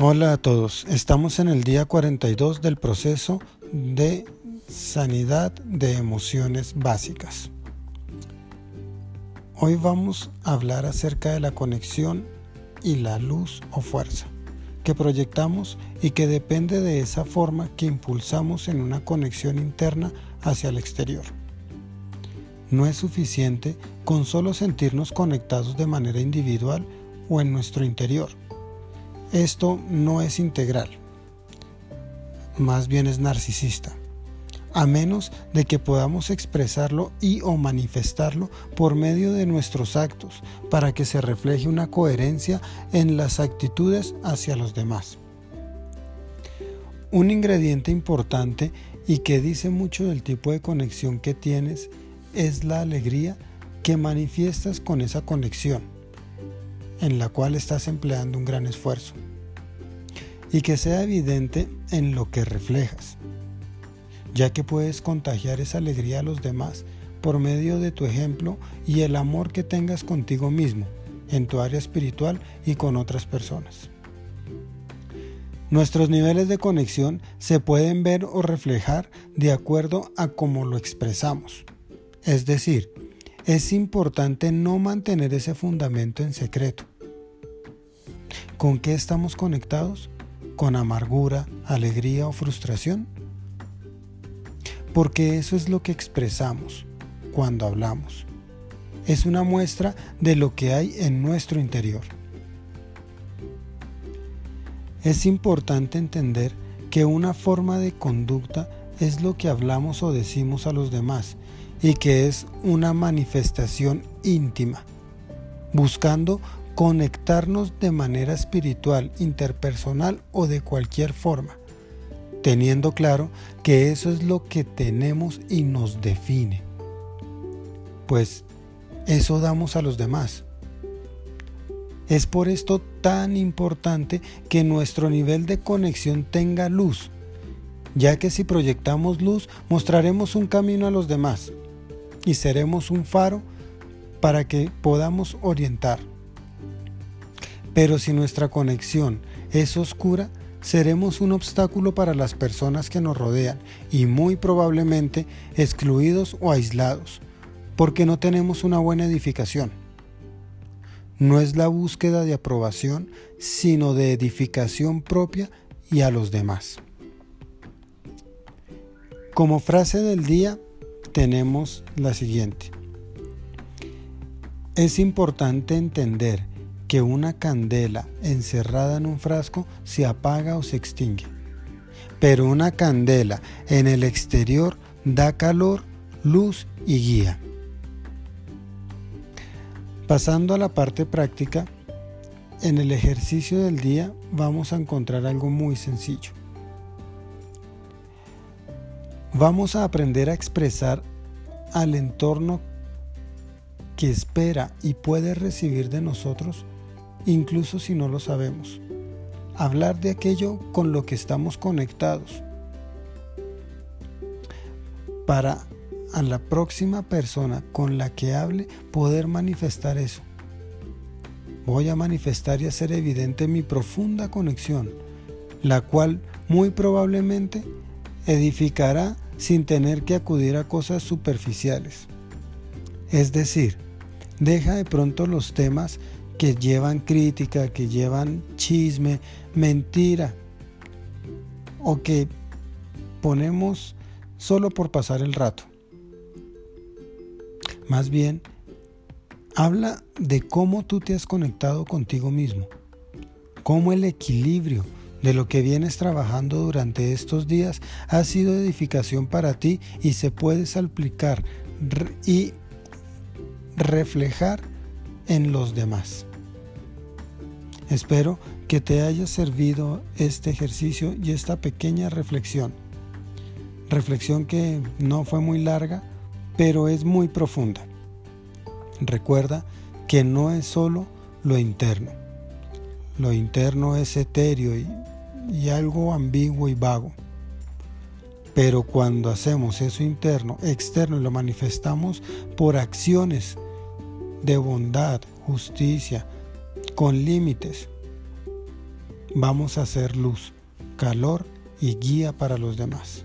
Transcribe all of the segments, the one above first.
Hola a todos, estamos en el día 42 del proceso de sanidad de emociones básicas. Hoy vamos a hablar acerca de la conexión y la luz o fuerza que proyectamos y que depende de esa forma que impulsamos en una conexión interna hacia el exterior. No es suficiente con solo sentirnos conectados de manera individual o en nuestro interior esto no es integral, más bien es narcisista, a menos de que podamos expresarlo y o manifestarlo por medio de nuestros actos para que se refleje una coherencia en las actitudes hacia los demás. Un ingrediente importante y que dice mucho del tipo de conexión que tienes es la alegría que manifiestas con esa conexión en la cual estás empleando un gran esfuerzo y que sea evidente en lo que reflejas, ya que puedes contagiar esa alegría a los demás por medio de tu ejemplo y el amor que tengas contigo mismo, en tu área espiritual y con otras personas. Nuestros niveles de conexión se pueden ver o reflejar de acuerdo a cómo lo expresamos. Es decir, es importante no mantener ese fundamento en secreto. ¿Con qué estamos conectados? ¿Con amargura, alegría o frustración? Porque eso es lo que expresamos cuando hablamos. Es una muestra de lo que hay en nuestro interior. Es importante entender que una forma de conducta es lo que hablamos o decimos a los demás y que es una manifestación íntima, buscando conectarnos de manera espiritual, interpersonal o de cualquier forma, teniendo claro que eso es lo que tenemos y nos define. Pues eso damos a los demás. Es por esto tan importante que nuestro nivel de conexión tenga luz, ya que si proyectamos luz mostraremos un camino a los demás y seremos un faro para que podamos orientar. Pero si nuestra conexión es oscura, seremos un obstáculo para las personas que nos rodean y muy probablemente excluidos o aislados, porque no tenemos una buena edificación. No es la búsqueda de aprobación, sino de edificación propia y a los demás. Como frase del día, tenemos la siguiente. Es importante entender que una candela encerrada en un frasco se apaga o se extingue. Pero una candela en el exterior da calor, luz y guía. Pasando a la parte práctica, en el ejercicio del día vamos a encontrar algo muy sencillo. Vamos a aprender a expresar al entorno que espera y puede recibir de nosotros, incluso si no lo sabemos. Hablar de aquello con lo que estamos conectados. Para a la próxima persona con la que hable poder manifestar eso. Voy a manifestar y hacer evidente mi profunda conexión, la cual muy probablemente edificará sin tener que acudir a cosas superficiales. Es decir, deja de pronto los temas que llevan crítica, que llevan chisme, mentira, o que ponemos solo por pasar el rato. Más bien, habla de cómo tú te has conectado contigo mismo, cómo el equilibrio de lo que vienes trabajando durante estos días ha sido edificación para ti y se puede aplicar y reflejar en los demás. Espero que te haya servido este ejercicio y esta pequeña reflexión. Reflexión que no fue muy larga, pero es muy profunda. Recuerda que no es solo lo interno. Lo interno es etéreo y algo ambiguo y vago. Pero cuando hacemos eso interno, externo y lo manifestamos por acciones de bondad, justicia, con límites, vamos a ser luz, calor y guía para los demás.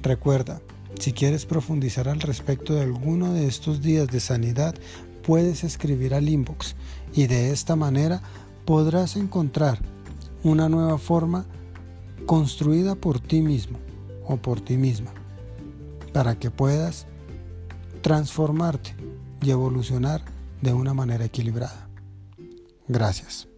Recuerda, si quieres profundizar al respecto de alguno de estos días de sanidad, puedes escribir al inbox y de esta manera podrás encontrar una nueva forma construida por ti mismo o por ti misma para que puedas transformarte y evolucionar de una manera equilibrada. Gracias.